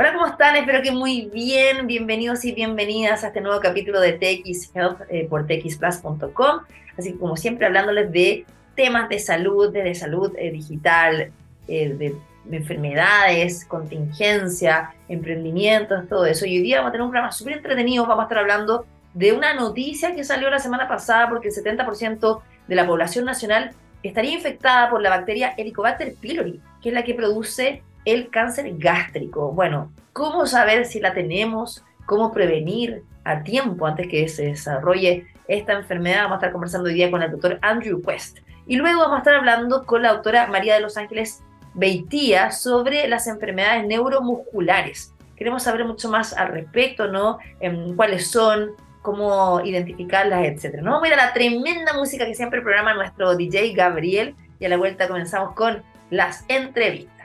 Hola, ¿cómo están? Espero que muy bien. Bienvenidos y bienvenidas a este nuevo capítulo de TX Health eh, por txplus.com. Así que, como siempre, hablándoles de temas de salud, de, salud eh, digital, eh, de, enfermedades, contingencia, emprendimientos, todo eso. Y hoy día vamos a tener un programa súper entretenido. Vamos a estar hablando de una noticia que salió la semana pasada porque el 70% de la población nacional estaría infectada por la bacteria Helicobacter pylori, que es la que produce el cáncer gástrico. Bueno, ¿cómo saber si la tenemos? ¿Cómo prevenir a tiempo antes que se desarrolle esta enfermedad? Vamos a estar conversando hoy día con el doctor Andrew Quest. Y luego vamos a estar hablando con la doctora María de los Ángeles Beitía sobre las enfermedades neuromusculares. Queremos saber mucho más al respecto, ¿no? En cuáles son, cómo identificarlas, etcétera. ¿no? Vamos a ir a la tremenda música que siempre programa nuestro DJ Gabriel y a la vuelta comenzamos con las entrevistas.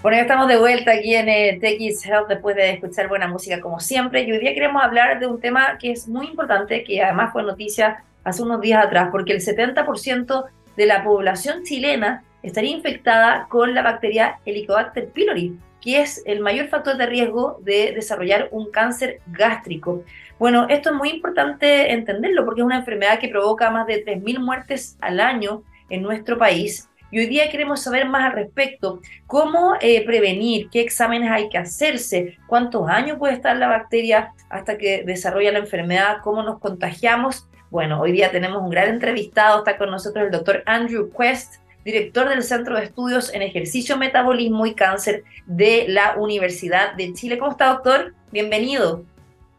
Bueno, ya estamos de vuelta aquí en eh, TX Health después de escuchar buena música como siempre. Y hoy día queremos hablar de un tema que es muy importante, que además fue noticia hace unos días atrás, porque el 70% de la población chilena estaría infectada con la bacteria Helicobacter pylori, que es el mayor factor de riesgo de desarrollar un cáncer gástrico. Bueno, esto es muy importante entenderlo porque es una enfermedad que provoca más de 3.000 muertes al año en nuestro país y hoy día queremos saber más al respecto, cómo eh, prevenir, qué exámenes hay que hacerse, cuántos años puede estar la bacteria hasta que desarrolla la enfermedad, cómo nos contagiamos. Bueno, hoy día tenemos un gran entrevistado, está con nosotros el doctor Andrew Quest, director del Centro de Estudios en Ejercicio, Metabolismo y Cáncer de la Universidad de Chile. ¿Cómo está, doctor? Bienvenido.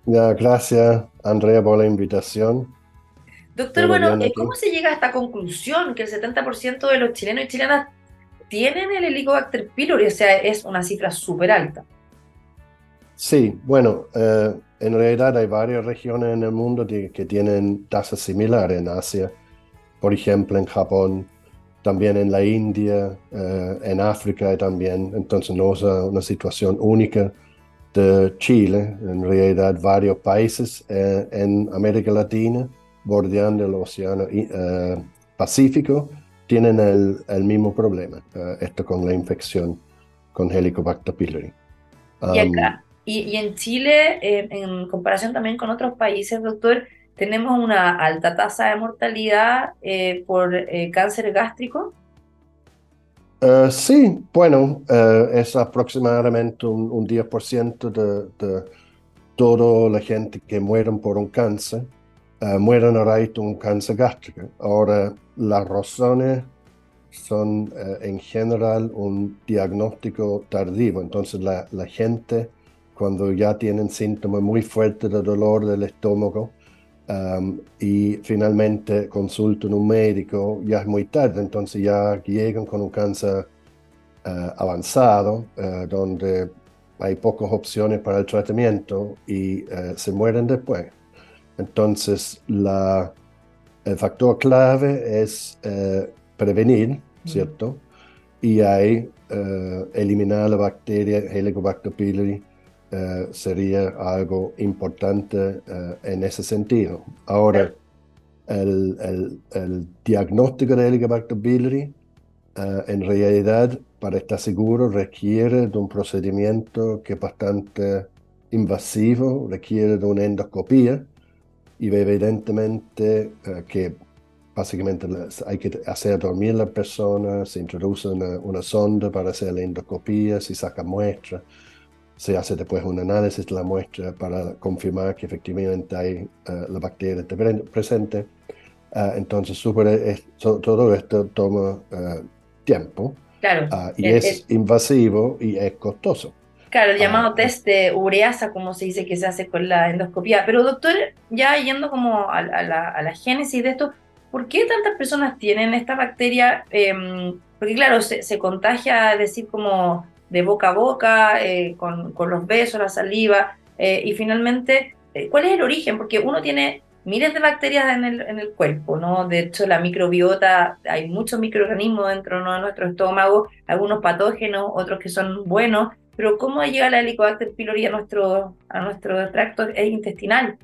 Ya, gracias, Andrea, por la invitación. Doctor, bueno, eh, ¿cómo se llega a esta conclusión que el 70% de los chilenos y chilenas tienen el Helicobacter pylori? O sea, es una cifra súper alta. Sí, bueno, eh, en realidad hay varias regiones en el mundo que tienen tasas similares en Asia, por ejemplo en Japón, también en la India, eh, en África también. Entonces no es una situación única de Chile, en realidad varios países en América Latina bordeando el Océano eh, Pacífico tienen el, mismo problema, eh, esto con la infección con Helicobacter pylori. y, acá, y, en Chile, en comparación también con otros países, doctor, tenemos una alta tasa de mortalidad eh, por cáncer gástrico. sí, bueno, es aproximadamente un, 10% de, de toda la gente que mueren por un cáncer uh, mueren a raíz de un cáncer gástrico. Ahora, las razones son uh, en general un diagnóstico tardío. Entonces, la, la, gente, cuando ya tienen síntomas muy fuertes de dolor del estómago um, y finalmente consultan un médico, ya es muy tarde. Entonces, ya llegan con un cáncer uh, avanzado, donde hay pocas opciones para el tratamiento y se mueren después. Entonces, la, el factor clave es eh, prevenir, ¿cierto? Y ahí eh, eliminar la bacteria Helicobacter pylori eh, sería algo importante en ese sentido. Ahora, el, el, diagnóstico de Helicobacter pylori en realidad, para estar seguro, requiere de un procedimiento que es bastante invasivo, requiere de una endoscopía y evidentemente eh, que básicamente hay que hacer dormir a la persona, se introduce una, sonda para hacer la endoscopía, se saca muestra, se hace después un análisis de la muestra para confirmar que efectivamente hay eh, la bacteria presente. Uh, entonces, super, todo esto toma tiempo claro, ah, y es invasivo y es costoso. Claro, el llamado ah, test de ureasa, como se dice que se hace con la endoscopía. Pero doctor, ya yendo como a, la, génesis de esto, ¿por qué tantas personas tienen esta bacteria? Em, porque claro, se, contagia, decir, como de boca a boca, eh, con, los besos, la saliva, eh, y finalmente, eh, ¿cuál es el origen? Porque uno tiene miles de bacterias en el, en el cuerpo, ¿no? De hecho, la microbiota, hay muchos microorganismos dentro de nuestro estómago, algunos patógenos, otros que son buenos, pero ¿cómo llega la Helicobacter pylori a nuestro, a nuestro tracto intestinal?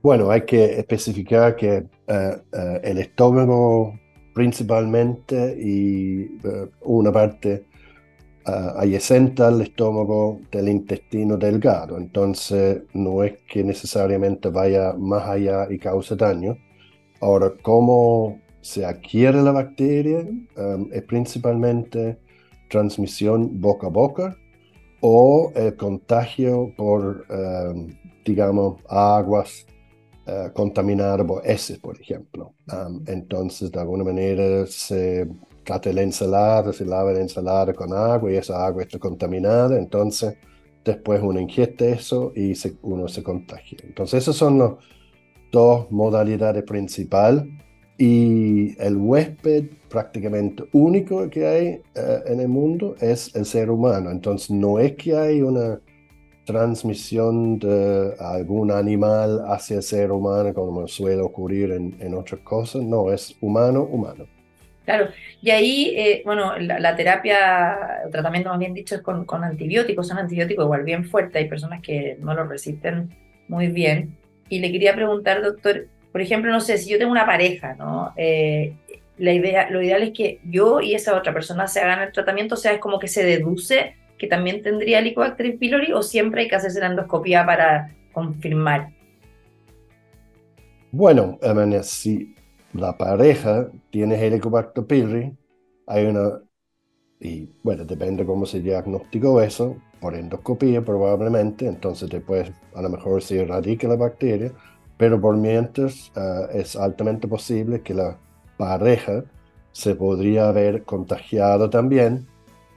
Bueno, hay que especificar que eh, eh, el estómago principalmente y eh, una parte uh, adyacente al estómago del intestino delgado. Entonces, no es que necesariamente vaya más allá y cause daño. Ahora, ¿cómo se adquiere la bacteria? Um, es principalmente transmisión boca a boca o el contagio por, um, digamos, aguas uh, contaminadas por heces, por ejemplo. Entonces, de alguna manera se trata la ensalada, se lava la ensalada con agua y esa agua está contaminada, entonces después uno ingiere eso y uno se contagia. Entonces esas son las dos modalidades principales y el huésped prácticamente único que hay eh, en el mundo es el ser humano. Entonces no es que hay una transmisión de algún animal hacia el ser humano como suele ocurrir en, en otras cosas, no, es humano, humano. Claro, y ahí, eh, bueno, la, terapia, el tratamiento más bien dicho es con, con, antibióticos, son antibióticos igual bien fuertes, hay personas que no los resisten muy bien. Y le quería preguntar, doctor, por ejemplo, no sé, si yo tengo una pareja, ¿no? Eh, la idea, lo ideal es que yo y esa otra persona se hagan el tratamiento, o sea, es como que se deduce que también tendría Helicobacter pylori o siempre hay que hacerse la endoscopía para confirmar. Bueno, sí la pareja tiene Helicobacter pylori, hay una, y bueno, depende cómo se diagnosticó eso, por endoscopía probablemente, entonces después a lo mejor se erradica la bacteria, pero por mientras uh, es altamente posible que la pareja se podría haber contagiado también,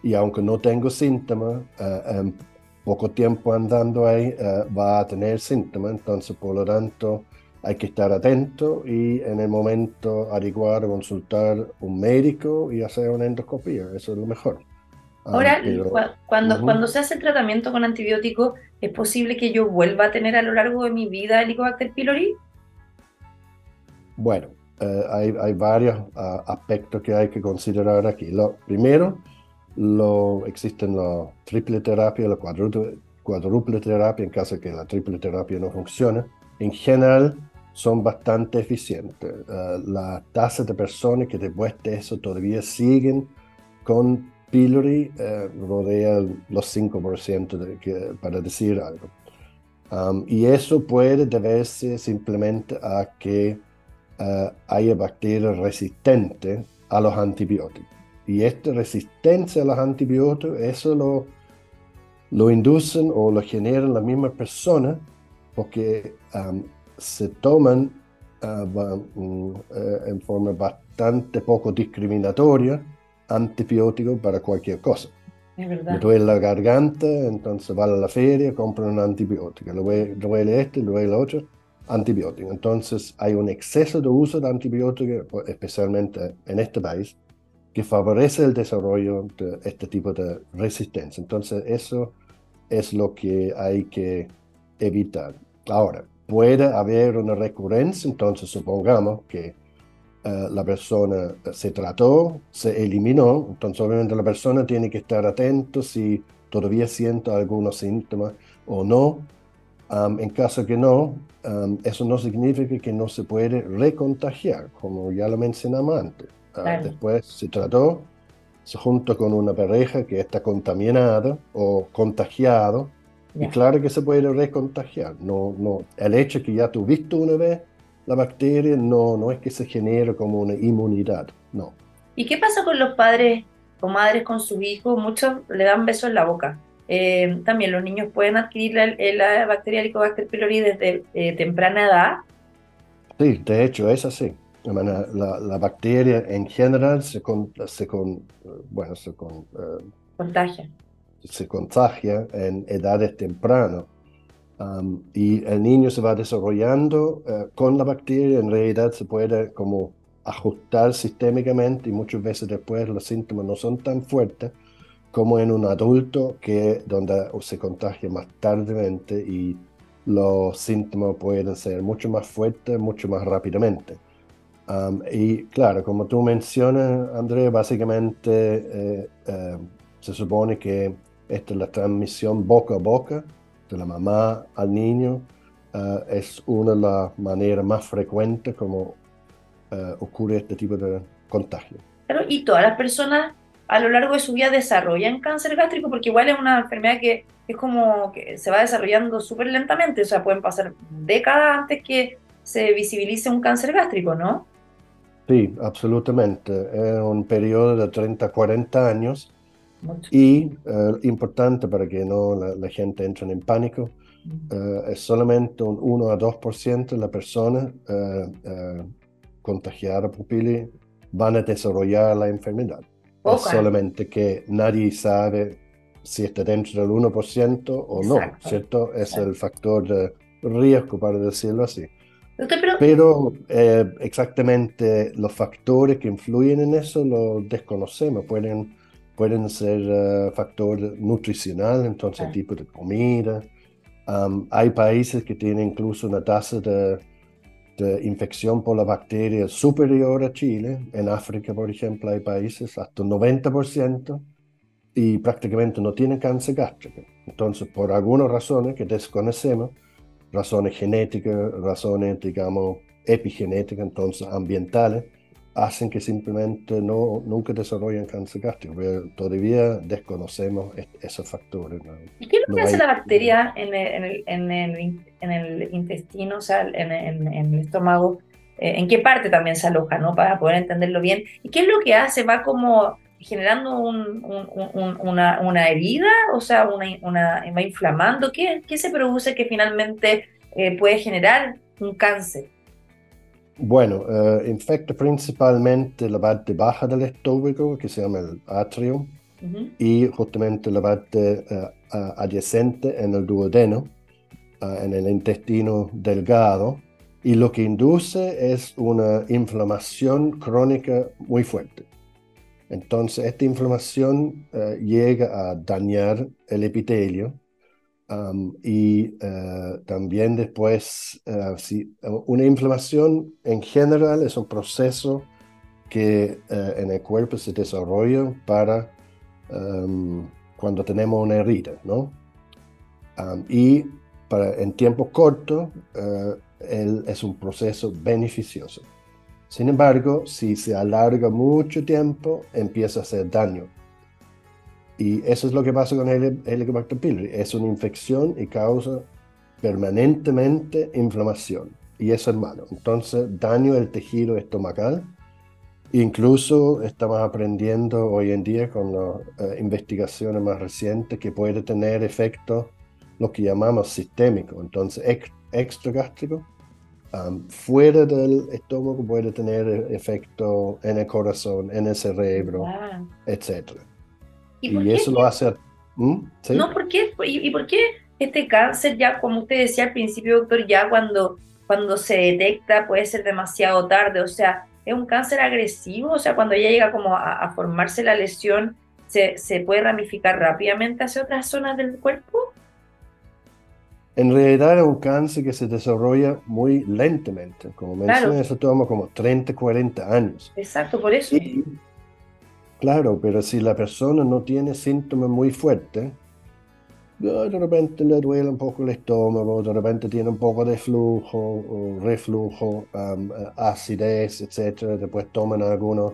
y aunque no tengo síntomas, uh, en poco tiempo andando ahí uh, va a tener síntomas, entonces por lo tanto hay que estar atento y en el momento averiguar, consultar un médico y hacer una endoscopía. Eso es lo mejor. Ah, Ahora, cuando, cuando se hace el tratamiento con antibióticos, ¿es posible que yo vuelva a tener a lo largo de mi vida Helicobacter pylori? Bueno, eh, hay, hay, varios ah, aspectos que hay que considerar aquí. Lo primero, lo, existen la triple terapia, la cuádruple terapia en caso de que la triple terapia no funcione. En general, son bastante eficientes. Uh, la tasa de personas que después de eso todavía siguen con pylori uh, rodea los 5% de, que, para decir algo. Um, y eso puede deberse simplemente a que uh, haya bacterias resistentes a los antibióticos. Y esta resistencia a los antibióticos, eso lo, lo inducen o lo generan las mismas personas porque um, se toman ah, mm, eh, en forma bastante poco discriminatoria antibióticos para cualquier cosa. Me duele la garganta, entonces va a la feria, compra un antibiótico. Le duele este, le duele el otro, antibiótico. Entonces hay un exceso de uso de antibióticos, especialmente en este país, que favorece el desarrollo de este tipo de resistencia. Entonces eso es lo que hay que evitar. Ahora, puede haber una recurrencia, entonces supongamos que eh, la persona se trató, se eliminó, entonces obviamente la persona tiene que estar atento si todavía siente algunos síntomas o no. En caso que no, eso no significa que no se puede recontagiar, como ya lo mencionamos antes. Ah, después se trató, se junto con una pareja que está contaminada o contagiado, y claro que se puede recontagiar. No, no, el hecho de que ya tuviste una vez la bacteria no, no es que se genere como una inmunidad, no. ¿Y qué pasa con los padres o madres con sus hijos? Muchos le dan besos en la boca. Eh, también los niños pueden adquirir la, la bacteria Helicobacter pylori desde eh, temprana edad. Sí, de hecho es así. La, la bacteria en general se, con, se, con, bueno, se con, eh, contagia se contagia en edades tempranas. Um, y el niño se va desarrollando uh, con la bacteria, en realidad se puede como ajustar sistémicamente y muchas veces después los síntomas no son tan fuertes como en un adulto que donde se contagia más tardemente y los síntomas pueden ser mucho más fuertes, mucho más rápidamente. Um, y claro, como tú mencionas, André, básicamente eh, eh, se supone que esta es la transmisión boca a boca de la mamá al niño. Eh, es una de las maneras más frecuentes como ocurre este tipo de contagio. Claro, y todas las personas a lo largo de su vida desarrollan cáncer gástrico, porque igual es una enfermedad que es como que se va desarrollando súper lentamente, o sea, pueden pasar décadas antes que se visibilice un cáncer gástrico, ¿no? Sí, absolutamente. Es un periodo de 30 40 años y eh, importante para que no la, gente entre en pánico, eh, es solamente un 1 a 2% de la persona eh, contagiada por pili van a desarrollar la enfermedad. Es solamente que nadie sabe si está dentro del 1% o no, ¿cierto? Es el factor de riesgo, para decirlo así. pero, eh, exactamente los factores que influyen en eso los desconocemos. Pueden, pueden ser uh, factor nutricional, entonces tipo de comida. hay países que tienen incluso una tasa de de infección por la bacteria superior a Chile. En África, por ejemplo, hay países hasta un 90% y prácticamente no tienen cáncer gástrico. Entonces, por algunas razones que desconocemos, razones genéticas, razones, digamos, epigenéticas, entonces ambientales, hacen que simplemente no, nunca desarrollen cáncer gástrico. todavía desconocemos esos factores. ¿Y qué es lo que hace la bacteria en el, en, el, en, el, intestino, o sea, en, el estómago? Eh, ¿En qué parte también se aloja, no? Para poder entenderlo bien. ¿Y qué es lo que hace? ¿Va como generando un, un, una, una, herida? O sea, una, una, va inflamando. ¿Qué, ¿Qué se produce que finalmente eh, puede generar un cáncer? Bueno, uh, infecta principalmente la parte baja del estómago, que se llama el atrio, y justamente la parte uh, adyacente en el duodeno, uh, en el intestino delgado, y lo que induce es una inflamación crónica muy fuerte. Entonces, esta inflamación llega a dañar el epitelio, y eh, también después, uh, si, una inflamación en general es un proceso que eh, en el cuerpo se desarrolla para cuando tenemos una herida, ¿no? y para, en tiempo corto es un proceso beneficioso. Sin embargo, si se alarga mucho tiempo, empieza a hacer daño y eso es lo que pasa con el Helicobacter pylori. Es una infección y causa permanentemente inflamación. Y eso es malo. Entonces, daño del tejido estomacal. Incluso estamos aprendiendo hoy en día con las eh, investigaciones más recientes que puede tener efectos, lo que llamamos sistémico. Entonces, extragástrico. fuera del estómago puede tener efecto en el corazón, en el cerebro, etcétera. ¿Y, eso lo hace... ¿Mm? No, ¿por qué? ¿Y, por qué este cáncer ya, como usted decía al principio, doctor, ya cuando, cuando se detecta puede ser demasiado tarde? O sea, ¿es un cáncer agresivo? O sea, cuando ya llega como a, formarse la lesión, ¿se, ¿se puede ramificar rápidamente hacia otras zonas del cuerpo? En realidad es un cáncer que se desarrolla muy lentamente. Como mencioné, eso toma como 30, 40 años. Exacto, por eso. Claro, pero si la persona no tiene síntomas muy fuertes, de repente le duele un poco el estómago, de repente tiene un poco de flujo o reflujo, acidez, etc. Después toman algunos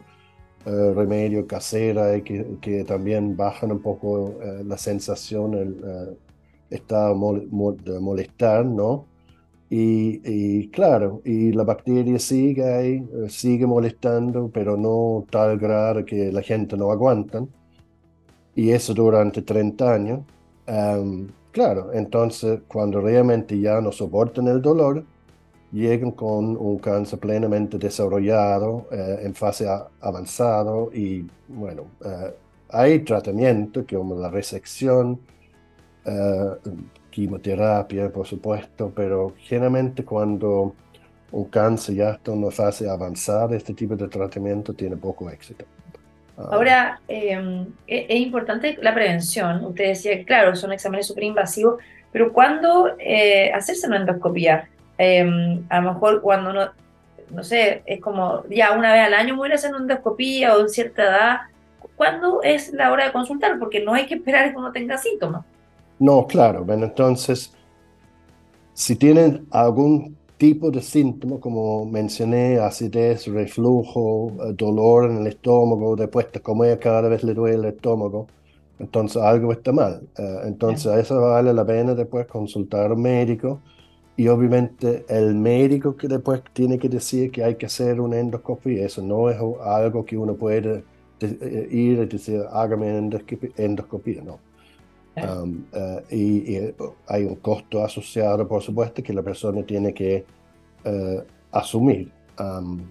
eh, remedios caseros que, que, también bajan un poco eh, la sensación, el eh, estado de molestar, ¿no? Y, claro, y la bacteria sigue ahí, eh, sigue molestando, pero no tal grado que la gente no aguanta. Y eso durante 30 años. claro, entonces cuando realmente ya no soportan el dolor, llegan con un cáncer plenamente desarrollado, eh, en fase avanzado y bueno, eh, hay tratamiento como la resección, quimioterapia, por supuesto, pero generalmente cuando un cáncer ya está en una fase avanzada, este tipo de tratamiento tiene poco éxito. Ah. Ahora, em, e-, es, importante la prevención. Usted decía que, claro, son exámenes súper invasivos, pero ¿cuándo eh, hacerse una endoscopia? Em, a lo mejor cuando uno, no sé, es como ya una vez al año voy a hacer una endoscopia o en cierta edad. ¿Cuándo es la hora de consultar? Porque no hay que esperar que uno tenga síntomas. No, claro. Bueno, entonces, si tienen algún tipos de síntomas, como mencioné, acidez, reflujo, eh, dolor en el estómago, después de comer cada vez le duele el estómago, entonces algo está mal. Eh, entonces a eso vale la pena después consultar a un médico y obviamente el médico que después tiene que decir que hay que hacer una endoscopia, eso no es algo que uno puede eh, ir y decir, hágame endoscopia, no. Um, uh, y, hay un costo asociado, por supuesto, que la persona tiene que uh, asumir. Um,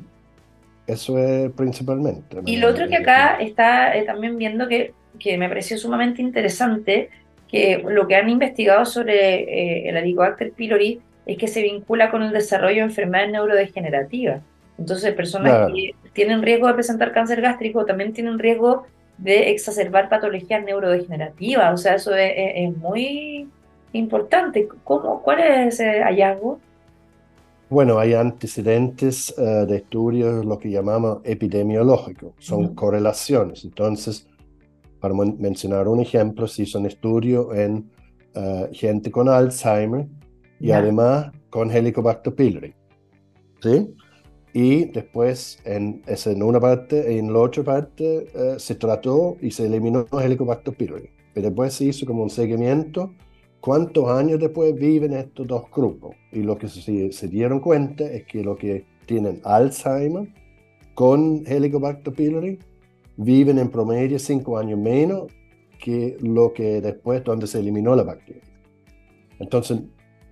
eso es principalmente. Y lo otro que acá está eh, también viendo que, que me pareció sumamente interesante, que lo que han investigado sobre eh, el Helicobacter pylori es que se vincula con el desarrollo de enfermedades neurodegenerativas. Entonces, personas que tienen riesgo de presentar cáncer gástrico también tienen riesgo de exacerbar patologías neurodegenerativas. O sea, eso es, muy importante. ¿Cómo, ¿Cuál es ese hallazgo? Bueno, hay antecedentes eh, de estudios, lo que llamamos epidemiológicos, son correlaciones. Entonces, para mencionar un ejemplo, si son estudios en eh, gente con Alzheimer y además con Helicobacter pylori. ¿Sí? Y después en, en una parte en la otra parte eh, se trató y se eliminó el Helicobacter pylori. Pero después se hizo como un seguimiento cuántos años después viven estos dos grupos. Y lo que se, se dieron cuenta es que los que tienen Alzheimer con Helicobacter pylori viven en promedio cinco años menos que lo que después donde se eliminó la bacteria. Entonces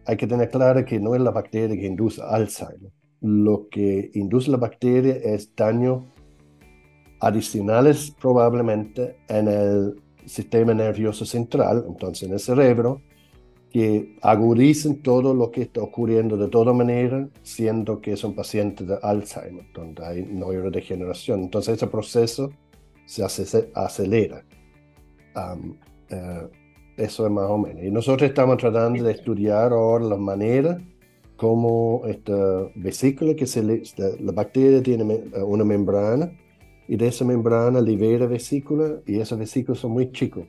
hay que tener claro que no es la bacteria que induce Alzheimer lo que induce la bacteria es daño adicionales probablemente en el sistema nervioso central, entonces en el cerebro, que agudicen todo lo que está ocurriendo de toda manera, siendo que es un paciente de Alzheimer, donde hay neurodegeneración. Entonces ese proceso se acelera. Eh, eso es más o menos. Y nosotros estamos tratando de estudiar ahora la manera como esta vesícula que se la bacteria tiene una membrana y de esa membrana libera vesícula y esas vesículas son muy chicos.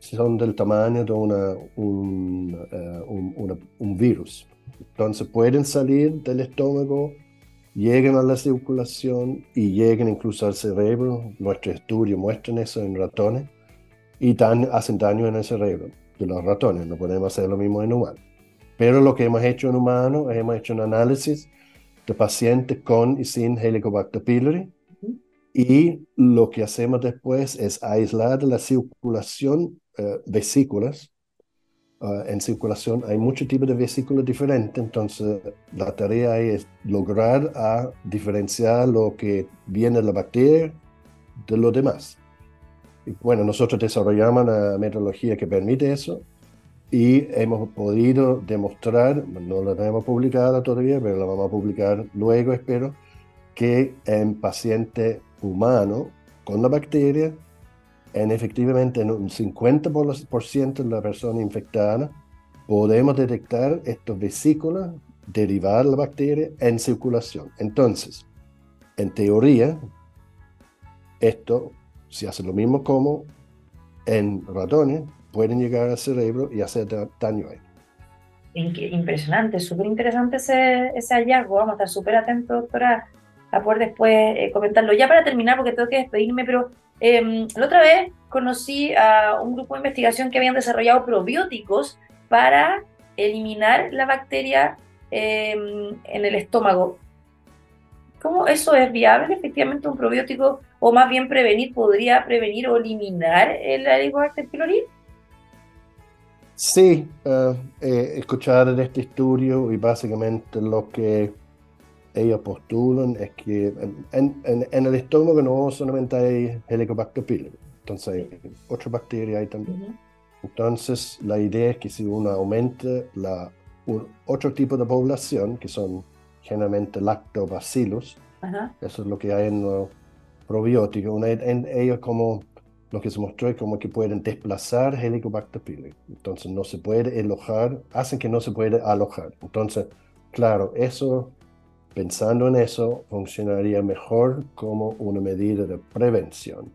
Son del tamaño de una, un, eh, un, virus. Entonces pueden salir del estómago, llegan a la circulación y llegan incluso al cerebro. Nuestro estudio muestra eso en ratones y hacen daño en el cerebro de los ratones. No podemos hacer lo mismo en humanos. Pero lo que hemos hecho en humanos, hemos hecho un análisis de pacientes con y sin Helicobacter pylori. Y lo que hacemos después es aislar la circulación uh, vesículas. Uh, en circulación hay muchos tipos de vesículas diferentes, entonces la tarea es lograr a diferenciar lo que viene de la bacteria de lo demás. Y bueno, nosotros desarrollamos una metodología que permite eso y hemos podido demostrar, no la tenemos publicada todavía, pero la vamos a publicar luego, espero, que en paciente humano con la bacteria, en efectivamente en un 50% de la persona infectada, podemos detectar estos vesículas derivar la bacteria en circulación. Entonces, en teoría, esto se hace lo mismo como en ratones, pueden llegar al cerebro y hacer daño a él. Impresionante, súper interesante ese, ese, hallazgo. Vamos a estar súper atentos, doctora, a poder después eh, comentarlo. Ya para terminar, porque tengo que despedirme, pero em, la otra vez conocí a un grupo de investigación que habían desarrollado probióticos para eliminar la bacteria em, en el estómago. ¿Cómo eso es viable? Efectivamente, un probiótico, o más bien prevenir, podría prevenir o eliminar el Helicobacter pylori. Sí, uh, escuchar este estudio y básicamente lo que ellos postulan es que en, el estómago no solamente hay Helicobacter pylori, entonces hay otra bacteria ahí también. Entonces la idea es que si uno aumenta la, otro tipo de población, que son generalmente lactobacillus, eso es lo que hay en los probióticos, ellos como lo que se mostró es como que pueden desplazar Helicobacter pylori. Entonces no se puede alojar, hacen que no se puede alojar. Entonces, claro, eso, pensando en eso, funcionaría mejor como una medida de prevención.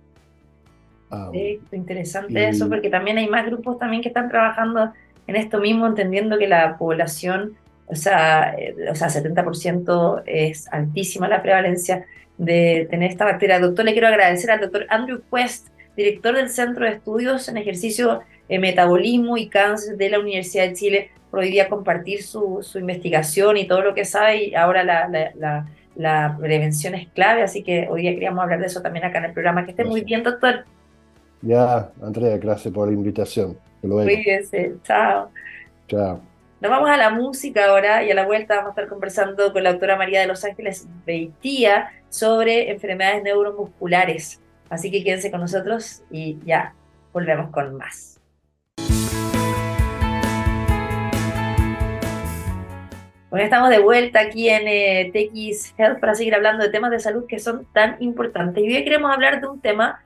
sí, interesante eso, porque también hay más grupos también que están trabajando en esto mismo, entendiendo que la población o sea, o sea 70% es altísima la prevalencia de tener esta bacteria. Doctor, le quiero agradecer al doctor Andrew Quest, director del Centro de Estudios en Ejercicio, eh, Metabolismo y Cáncer de la Universidad de Chile, por hoy día compartir su, su investigación y todo lo que sabe. Y ahora la, la, la, prevención es clave, así que hoy día queríamos hablar de eso también acá en el programa. Que esté muy bien, doctor. Ya, Andrea, gracias por la invitación. Cuídense, chao. Chao. Nos vamos a la música ahora y a la vuelta vamos a estar conversando con la doctora María de Los Ángeles Beitía sobre enfermedades neuromusculares. Así que quédense con nosotros y ya volvemos con más. Bueno, estamos de vuelta aquí en eh, TX Health para seguir hablando de temas de salud que son tan importantes. Y hoy queremos hablar de un tema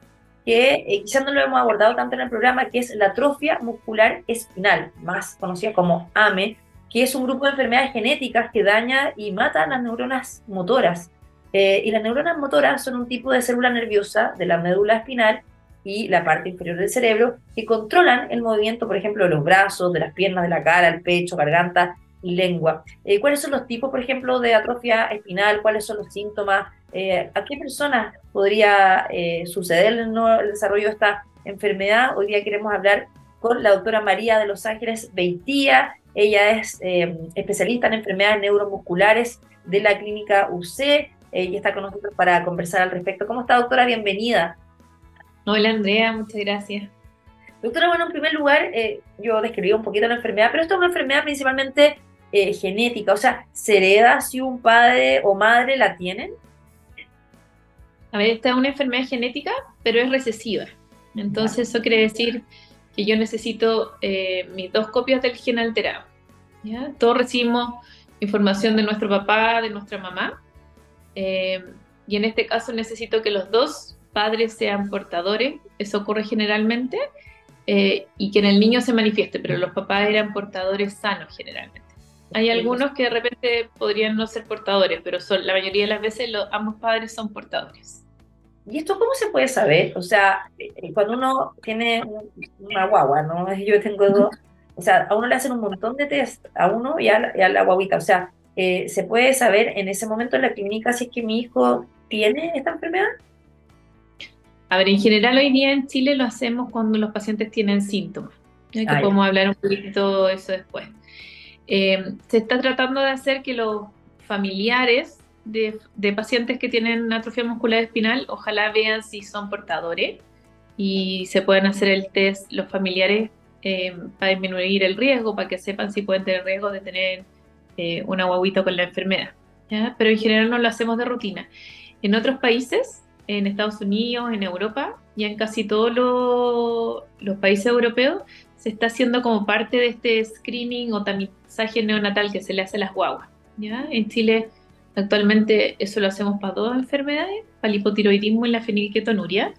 que eh, quizás no lo hemos abordado tanto en el programa, que es la atrofia muscular espinal, más conocida como AME, que es un grupo de enfermedades genéticas que daña y mata las neuronas motoras. Eh, y las neuronas motoras son un tipo de célula nerviosa de la médula espinal y la parte inferior del cerebro que controlan el movimiento, por ejemplo, de los brazos, de las piernas, de la cara, el pecho, garganta y lengua. Eh, ¿Cuáles son los tipos, por ejemplo, de atrofia espinal? ¿Cuáles son los síntomas? Eh, ¿A qué personas podría suceder el, el, desarrollo de esta enfermedad? Hoy día queremos hablar con la doctora María de Los Ángeles Beitía. Ella es especialista en enfermedades neuromusculares de la clínica UC y está con nosotros para conversar al respecto. ¿Cómo está, doctora? Bienvenida. Hola, Andrea, muchas gracias. Doctora, bueno, en primer lugar, eh, yo describí un poquito la enfermedad, pero esto es una enfermedad principalmente eh, genética, o sea, ¿se hereda si un padre o madre la tienen? A ver, esta es una enfermedad genética, pero es recesiva. Entonces, eso quiere decir que yo necesito eh, mis dos copias del gen alterado. ¿ya? Todos recibimos información de nuestro papá, de nuestra mamá, eh, y en este caso necesito que los dos padres sean portadores, eso ocurre generalmente, eh, y que en el niño se manifieste, pero los papás eran portadores sanos generalmente. Hay algunos que de repente podrían no ser portadores, pero son, la mayoría de las veces los, ambos padres son portadores. ¿Y esto cómo se puede saber? O sea, eh, cuando uno tiene una guagua, ¿no? Yo tengo dos, o sea, a uno le hacen un montón de test, a uno y a y a la guaguita, o sea, eh, ¿se puede saber en ese momento en la clínica si es que mi hijo tiene esta enfermedad? A ver, en general hoy día en Chile lo hacemos cuando los pacientes tienen síntomas. Que ah, podemos hablar un poquito de eso después. Eh, se está tratando de hacer que los familiares de, pacientes que tienen atrofia muscular espinal ojalá vean si son portadores y se pueden hacer el test los familiares eh, para disminuir el riesgo, para que sepan si pueden tener riesgo de tener eh, una guaguita con la enfermedad. Pero en general no lo hacemos de rutina. En otros países, en Estados Unidos, en Europa y en casi todos los países europeos, se está haciendo como parte de este screening o tamizaje neonatal que se le hace a las guaguas. ¿ya? En Chile actualmente eso lo hacemos para dos enfermedades, para el hipotiroidismo y la fenilketonuria.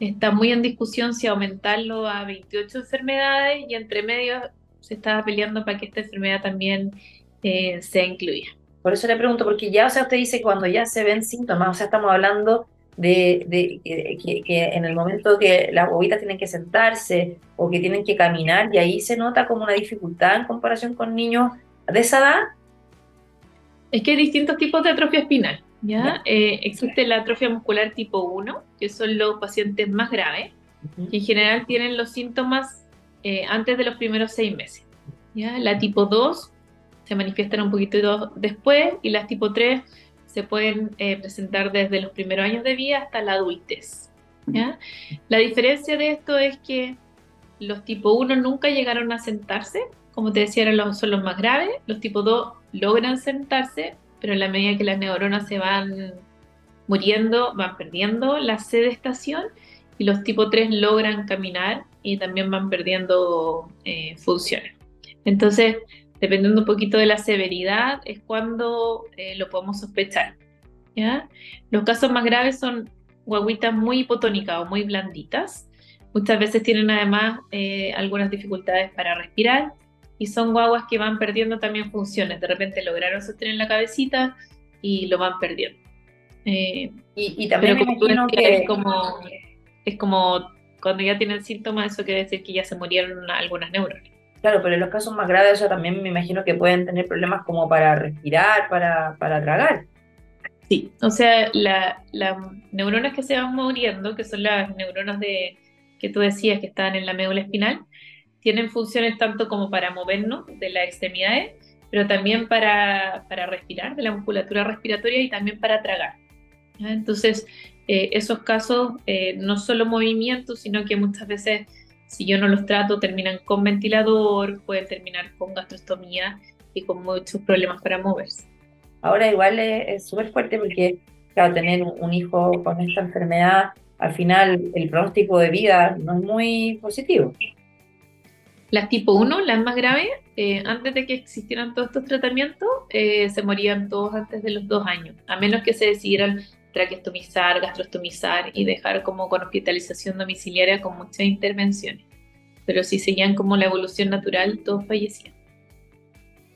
Está muy en discusión si aumentarlo a 28 enfermedades y entre medio se está peleando para que esta enfermedad también eh, se incluya. Por eso le pregunto, porque ya, o sea, usted dice cuando ya se ven síntomas, o sea, estamos hablando de, que, en el momento que las bobitas tienen que sentarse o que tienen que caminar, y ahí se nota como una dificultad en comparación con niños de esa edad. Es que hay distintos tipos de atrofia espinal. ¿ya? Eh, existe la atrofia muscular tipo 1, que son los pacientes más graves, que en general tienen los síntomas eh, antes de los primeros seis meses. ¿ya? La tipo 2 se manifiestan un poquito después y las tipo 3 se pueden eh, presentar desde los primeros años de vida hasta la adultez. La diferencia de esto es que los tipo 1 nunca llegaron a sentarse, como te decía, son los más graves, los tipo 2 logran sentarse, pero en la medida que las neuronas se van muriendo, van perdiendo la sedestación y los tipo 3 logran caminar y también van perdiendo eh, funciones. Entonces, dependiendo un poquito de la severidad, es cuando eh, lo podemos sospechar. ¿ya? Los casos más graves son guaguitas muy hipotónicas o muy blanditas. Muchas veces tienen además eh, algunas dificultades para respirar y son guaguas que van perdiendo también funciones. De repente lograron sostener la cabecita y lo van perdiendo. Eh, y, también que... Es, como, es como cuando ya tienen síntomas, eso quiere decir que ya se murieron algunas neuronas. Claro, pero en los casos más graves, o sea, también me imagino que pueden tener problemas como para respirar, para, para tragar. Sí, o sea, las neuronas que se van muriendo, que son las neuronas de, que tú decías que estaban en la médula espinal, tienen funciones tanto como para movernos de las extremidades, pero también para, para respirar, de la musculatura respiratoria y también para tragar. Entonces, eh, esos casos, eh, no solo movimientos, sino que muchas veces, si yo no los trato, terminan con ventilador, pueden terminar con gastrostomía y con muchos problemas para moverse. Ahora igual es súper fuerte porque, claro, tener un hijo con esta enfermedad, al final el pronóstico de vida no es muy positivo. Las tipo 1, las más graves, eh, antes de que existieran todos estos tratamientos, eh, se morían todos antes de los dos años, a menos que se decidieran traqueostomizar, gastrostomizar y dejar como con hospitalización domiciliaria con muchas intervenciones. Pero si seguían como la evolución natural, todos fallecían.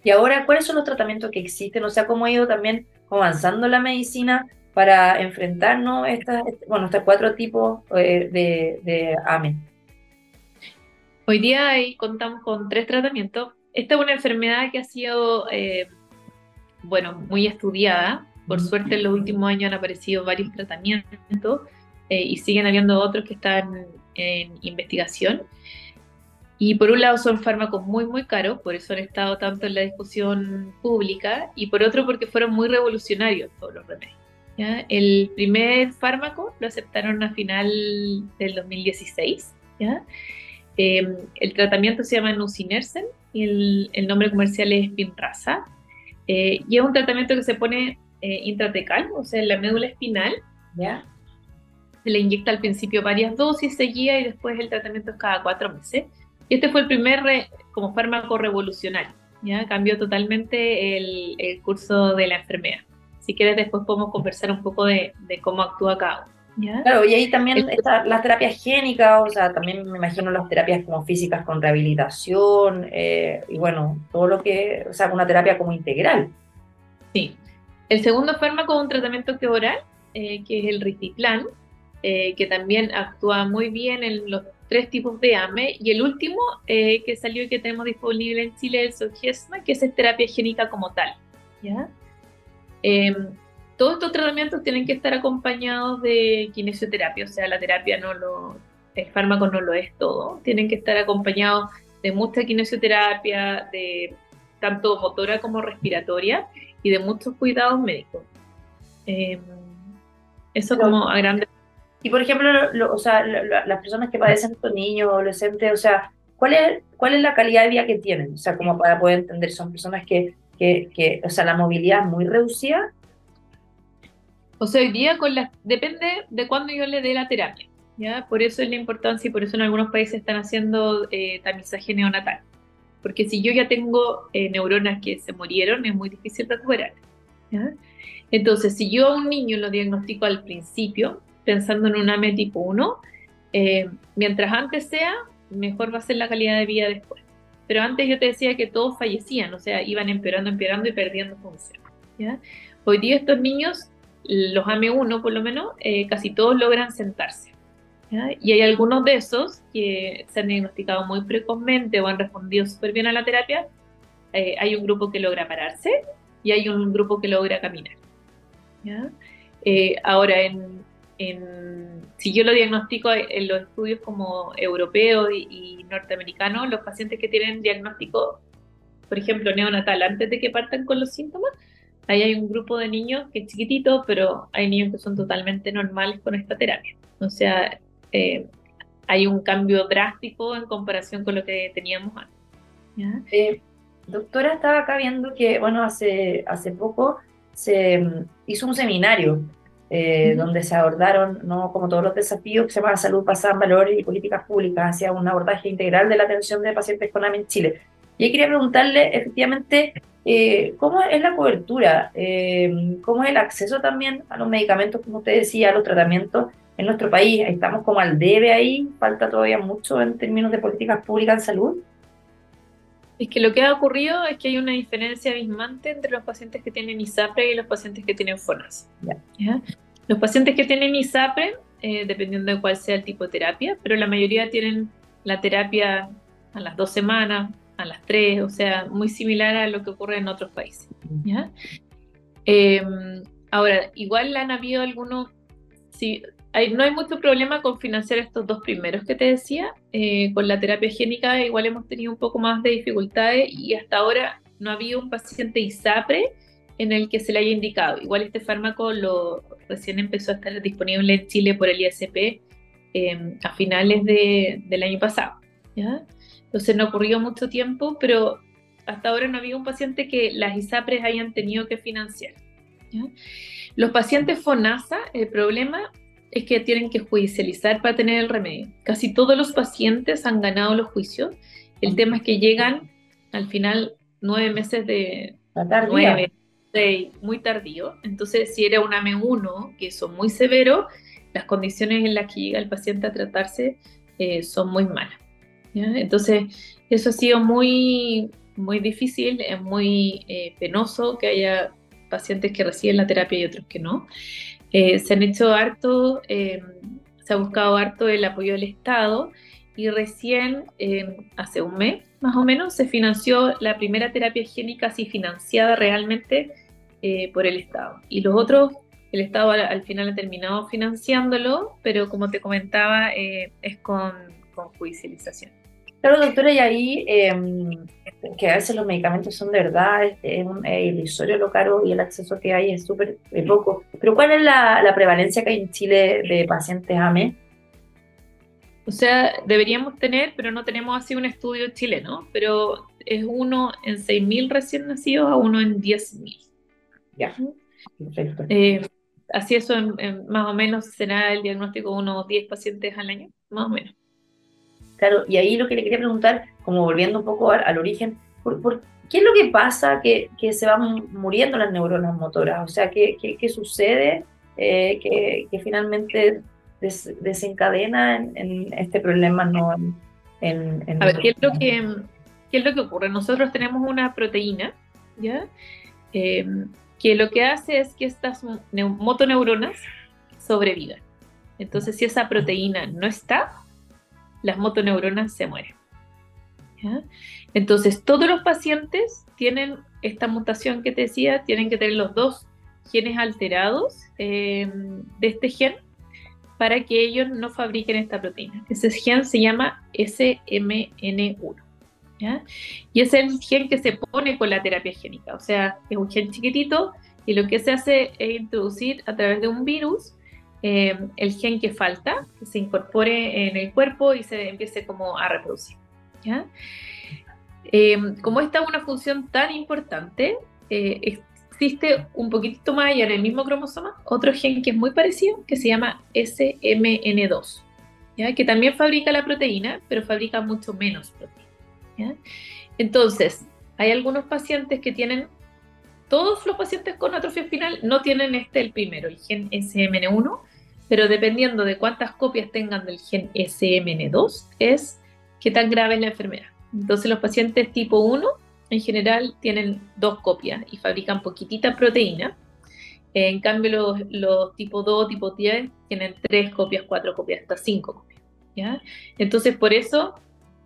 Y ahora, ¿cuáles son los tratamientos que existen? O sea, ¿cómo ha ido también avanzando la medicina para enfrentarnos a estas, bueno, estos cuatro tipos eh, de, de AME? Hoy día ahí contamos con tres tratamientos. Esta es una enfermedad que ha sido, eh, bueno, muy estudiada. Por suerte en los últimos años han aparecido varios tratamientos eh, y siguen habiendo otros que están en investigación. Y por un lado son fármacos muy, muy caros, por eso han estado tanto en la discusión pública, y por otro porque fueron muy revolucionarios todos los remedios. El primer fármaco lo aceptaron a final del 2016. ¿ya? Em, el tratamiento se llama Nusinersen y el, nombre comercial es Spinraza. Eh, y es un tratamiento que se pone eh, intratecal, o sea, en la médula espinal. ¿ya? Se le inyecta al principio varias dosis, seguía y después el tratamiento es cada cuatro meses. Este fue el primer como fármaco revolucionario, ¿ya? cambió totalmente el, curso de la enfermedad. Si quieres, después podemos conversar un poco de, cómo actúa cada uno. Claro, y ahí también está las terapias génicas, o sea, también me imagino las terapias como físicas con rehabilitación, eh, y bueno, todo lo que, o sea, una terapia como integral. Sí. El segundo fármaco es un tratamiento que oral, eh, que es el Ristiplan, eh, que también actúa muy bien en los tres tipos de AME y el último eh, que salió y que tenemos disponible en Chile es el Sogesma, que es terapia génica como tal. ¿ya? Em, todos estos tratamientos tienen que estar acompañados de kinesioterapia, o sea, la terapia no lo, el fármaco no lo es todo, tienen que estar acompañados de mucha kinesioterapia, de tanto motora como respiratoria y de muchos cuidados médicos. Em, eso como a grandes y por ejemplo, o sea, las personas que padecen estos niños, adolescentes, o sea, ¿cuál es, ¿cuál es la calidad de vida que tienen? O sea, como para poder entender, son personas que, que, que o sea, la movilidad es muy reducida. O sea, hoy día con la, depende de cuándo yo le dé la terapia, ¿ya? Por eso es la importancia y por eso en algunos países están haciendo eh, tamizaje neonatal. Porque si yo ya tengo eh, neuronas que se murieron, es muy difícil recuperar. ¿ya? Entonces, si yo a un niño lo diagnostico al principio, pensando en un AME tipo 1, eh, mientras antes sea, mejor va a ser la calidad de vida después. Pero antes yo te decía que todos fallecían, o sea, iban empeorando, empeorando y perdiendo función. Hoy día estos niños, los AME1 por lo menos, eh, casi todos logran sentarse. Y hay algunos de esos que se han diagnosticado muy precozmente o han respondido súper bien a la terapia. Eh, hay un grupo que logra pararse y hay un grupo que logra caminar. ahora, en, si yo lo diagnostico en los estudios como europeos y, norteamericanos, los pacientes que tienen diagnóstico, por ejemplo, neonatal, antes de que partan con los síntomas, ahí hay un grupo de niños que es chiquitito, pero hay niños que son totalmente normales con esta terapia. O sea, eh, hay un cambio drástico en comparación con lo que teníamos antes. Eh, doctora, estaba acá viendo que, bueno, hace, hace poco se mm, hizo un seminario eh, donde se abordaron, ¿no? como todos los desafíos que se llama salud basada en valores y políticas públicas, hacia un abordaje integral de la atención de pacientes con AME en Chile. Y quería preguntarle, efectivamente, eh, ¿cómo es la cobertura? Eh, ¿Cómo es el acceso también a los medicamentos, como usted decía, a los tratamientos en nuestro país? ¿Estamos como al debe ahí? ¿Falta todavía mucho en términos de políticas públicas en salud? Es que lo que ha ocurrido es que hay una diferencia abismante entre los pacientes que tienen ISAPRE y los pacientes que tienen FONAS. Los pacientes que tienen ISAPRE, eh, dependiendo de cuál sea el tipo de terapia, pero la mayoría tienen la terapia a las dos semanas, a las 3, o sea, muy similar a lo que ocurre en otros países. ¿ya? Em, ahora, igual han habido algunos, sí, no hay mucho problema con financiar estos dos primeros que te decía. Eh, con la terapia génica igual hemos tenido un poco más de dificultades y hasta ahora no ha habido un paciente ISAPRE en el que se le haya indicado. Igual este fármaco lo recién empezó a estar disponible en Chile por el ISP em, a finales del año pasado. ¿ya? Entonces no ocurrió mucho tiempo, pero hasta ahora no había un paciente que las ISAPRES hayan tenido que financiar. Los pacientes FONASA, el problema es que tienen que judicializar para tener el remedio. Casi todos los pacientes han ganado los juicios. El tema es que llegan al final nueve meses de... Nueve, seis, muy tardío. Entonces, si era un AME1, que son muy severos, las condiciones en las que llega el paciente a tratarse eh, son muy malas. Entonces, eso ha sido muy, muy difícil, es muy eh, penoso que haya pacientes que reciben la terapia y otros que no. Eh, se han hecho harto, eh, se ha buscado harto el apoyo del Estado y recién, hace un mes más o menos, se financió la primera terapia higiénica así financiada realmente por el Estado. Y los otros, el Estado al, final ha terminado financiándolo, pero como te comentaba, es con, con judicialización. Claro, doctora, y ahí em, que a veces los medicamentos son de verdad, este, es, ilusorio lo caro y el acceso que hay es súper poco. Pero ¿cuál es la, prevalencia que hay en Chile de pacientes AME? O sea, deberíamos tener, pero no tenemos así un estudio chileno, pero es uno en 6.000 recién nacidos a uno en 10.000. Ya, perfecto. Eh, así eso más o menos será el diagnóstico de unos 10 pacientes al año, más o menos. Claro, y ahí lo que le quería preguntar, como volviendo un poco al, origen, ¿por, qué es lo que pasa que, que, se van muriendo las neuronas motoras? O sea, ¿qué, qué, sucede eh, que, finalmente desencadena en, este problema? ¿no? En, a ver, ¿qué es, lo que, ¿qué es lo que ocurre? Nosotros tenemos una proteína, ¿ya? Em, que lo que hace es que estas motoneuronas sobrevivan. Entonces, si esa proteína no está, las motoneuronas se mueren. Entonces, todos los pacientes tienen esta mutación que te decía, tienen que tener los dos genes alterados em, de este gen para que ellos no fabriquen esta proteína. Ese gen se llama SMN1. Y es el gen que se pone con la terapia génica. O sea, es un gen chiquitito y lo que se hace es introducir a través de un virus eh, el gen que falta, que se incorpore en el cuerpo y se empiece como a reproducir. Eh, como esta es una función tan importante, eh, existe un poquitito más allá en el mismo cromosoma otro gen que es muy parecido, que se llama SMN2, ¿ya? que también fabrica la proteína, pero fabrica mucho menos proteína. Entonces, hay algunos pacientes que tienen todos los pacientes con atrofia espinal no tienen este el primero, el gen SMN1, pero dependiendo de cuántas copias tengan del gen SMN2, es qué tan grave es la enfermedad. Entonces los pacientes tipo 1 en general tienen dos copias y fabrican poquitita proteína. En cambio los, tipo 2, tipo 10 tienen tres copias, cuatro copias, hasta cinco copias. Entonces por eso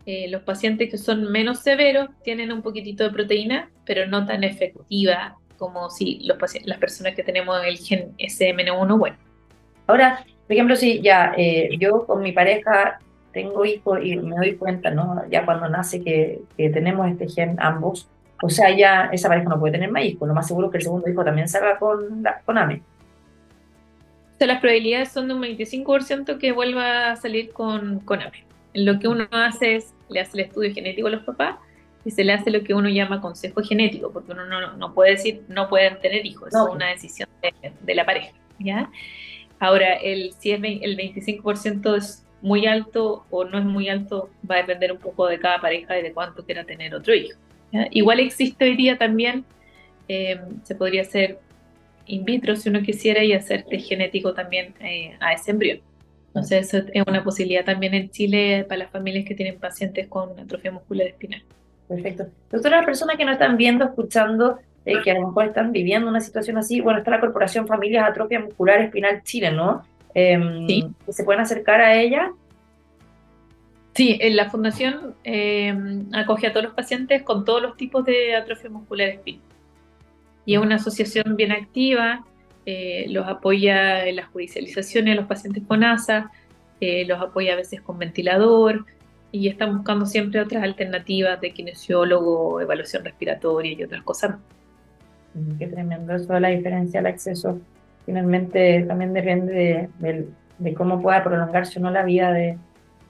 eh, los pacientes que son menos severos tienen un poquitito de proteína, pero no tan efectiva como si las personas que tenemos el gen SMN1, bueno. Ahora, por ejemplo, si ya eh, yo con mi pareja tengo hijos y me doy cuenta, ¿no? Ya cuando nace que, tenemos este gen ambos, o sea, ya esa pareja no puede tener más hijos, lo más seguro es que el segundo hijo también salga con, con AME. O sea, las probabilidades son de un 25% que vuelva a salir con, con AME. Lo que uno hace es, le hace el estudio genético a los papás y se le hace lo que uno llama consejo genético, porque uno no, no puede decir no pueden tener hijos, es una decisión de, la pareja. ¿ya? Ahora, el, si es el 25% es muy alto o no es muy alto, va a depender un poco de cada pareja y de cuánto quiera tener otro hijo. Igual existe hoy día también, eh, se podría hacer in vitro si uno quisiera y hacer test genético también eh, a ese embrión. Entonces, eso es una posibilidad también en Chile para las familias que tienen pacientes con atrofia muscular espinal. Perfecto. Doctora, las personas que nos están viendo, escuchando, eh, que a lo mejor están viviendo una situación así, bueno, está la Corporación Familias Atrofia Muscular Espinal Chile, ¿no? Em, sí. ¿Se pueden acercar a ella? Sí, la fundación eh, acoge a todos los pacientes con todos los tipos de atrofia muscular espinal. Y es una asociación bien activa, eh, los apoya en la judicialización de los pacientes con ASA, eh, los apoya a veces con ventilador y están buscando siempre otras alternativas de kinesiólogo, evaluación respiratoria y otras cosas. Qué tremendo eso la diferencia, el acceso. Finalmente también depende de, cómo pueda prolongarse o no la vida de,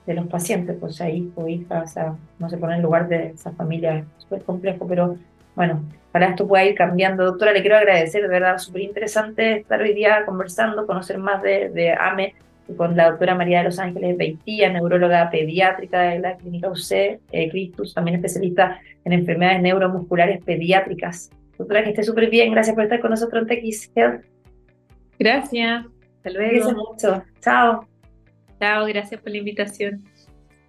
los pacientes, pues sea hijo, hija, o sea, no se pone en lugar de esa familia, es súper complejo, pero bueno, para esto pueda ir cambiando. Doctora, le quiero agradecer, de verdad, súper interesante estar hoy día conversando, conocer más de, AME con la doctora María de los Ángeles Beitía, neuróloga pediátrica de la clínica UC, eh, Cristus, también especialista en enfermedades neuromusculares pediátricas. Doctora, que esté súper bien, gracias por estar con nosotros en TX Health. Gracias, hasta luego. Gracias mucho, chao. Chao, gracias por la invitación.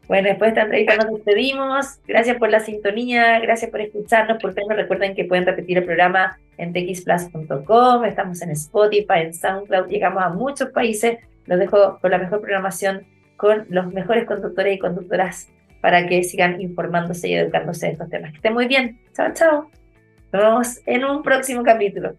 Bueno, después de esta entrevista nos despedimos. Gracias por la sintonía, gracias por escucharnos. Por favor, recuerden que pueden repetir el programa en txplus.com. Estamos en Spotify, en SoundCloud. Llegamos a muchos países. Los dejo con la mejor programación, con los mejores conductores y conductoras para que sigan informándose y educándose de estos temas. Que estén muy bien. Chao, chao. Nos vemos en un próximo capítulo.